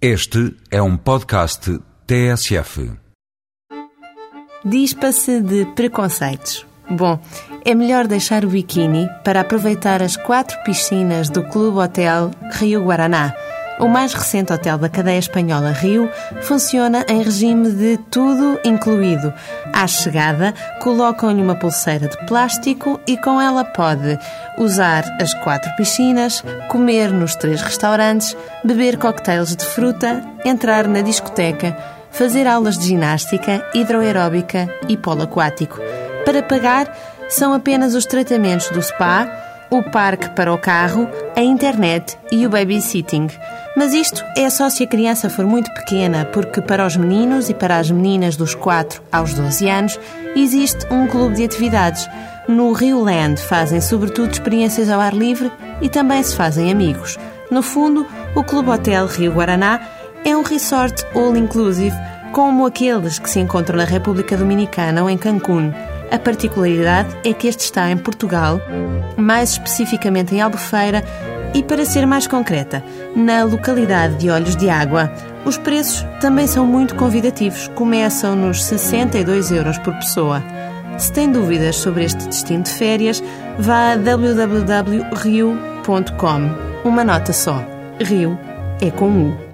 Este é um podcast TSF. Dispa-se de preconceitos. Bom, é melhor deixar o biquíni para aproveitar as quatro piscinas do Clube Hotel Rio Guaraná. O mais recente hotel da cadeia espanhola Rio funciona em regime de tudo incluído. À chegada, colocam-lhe uma pulseira de plástico e com ela pode usar as quatro piscinas, comer nos três restaurantes, beber coquetéis de fruta, entrar na discoteca, fazer aulas de ginástica, hidroaeróbica e polo aquático. Para pagar, são apenas os tratamentos do spa, o parque para o carro, a internet e o babysitting. Mas isto é só se a criança for muito pequena, porque para os meninos e para as meninas dos 4 aos 12 anos existe um clube de atividades. No Rio Land fazem sobretudo experiências ao ar livre e também se fazem amigos. No fundo, o Clube Hotel Rio Guaraná é um resort all inclusive, como aqueles que se encontram na República Dominicana ou em Cancún. A particularidade é que este está em Portugal, mais especificamente em Albufeira, e para ser mais concreta, na localidade de Olhos de Água. Os preços também são muito convidativos, começam nos 62 euros por pessoa. Se tem dúvidas sobre este destino de férias, vá a www.rio.com. Uma nota só: Rio é com U.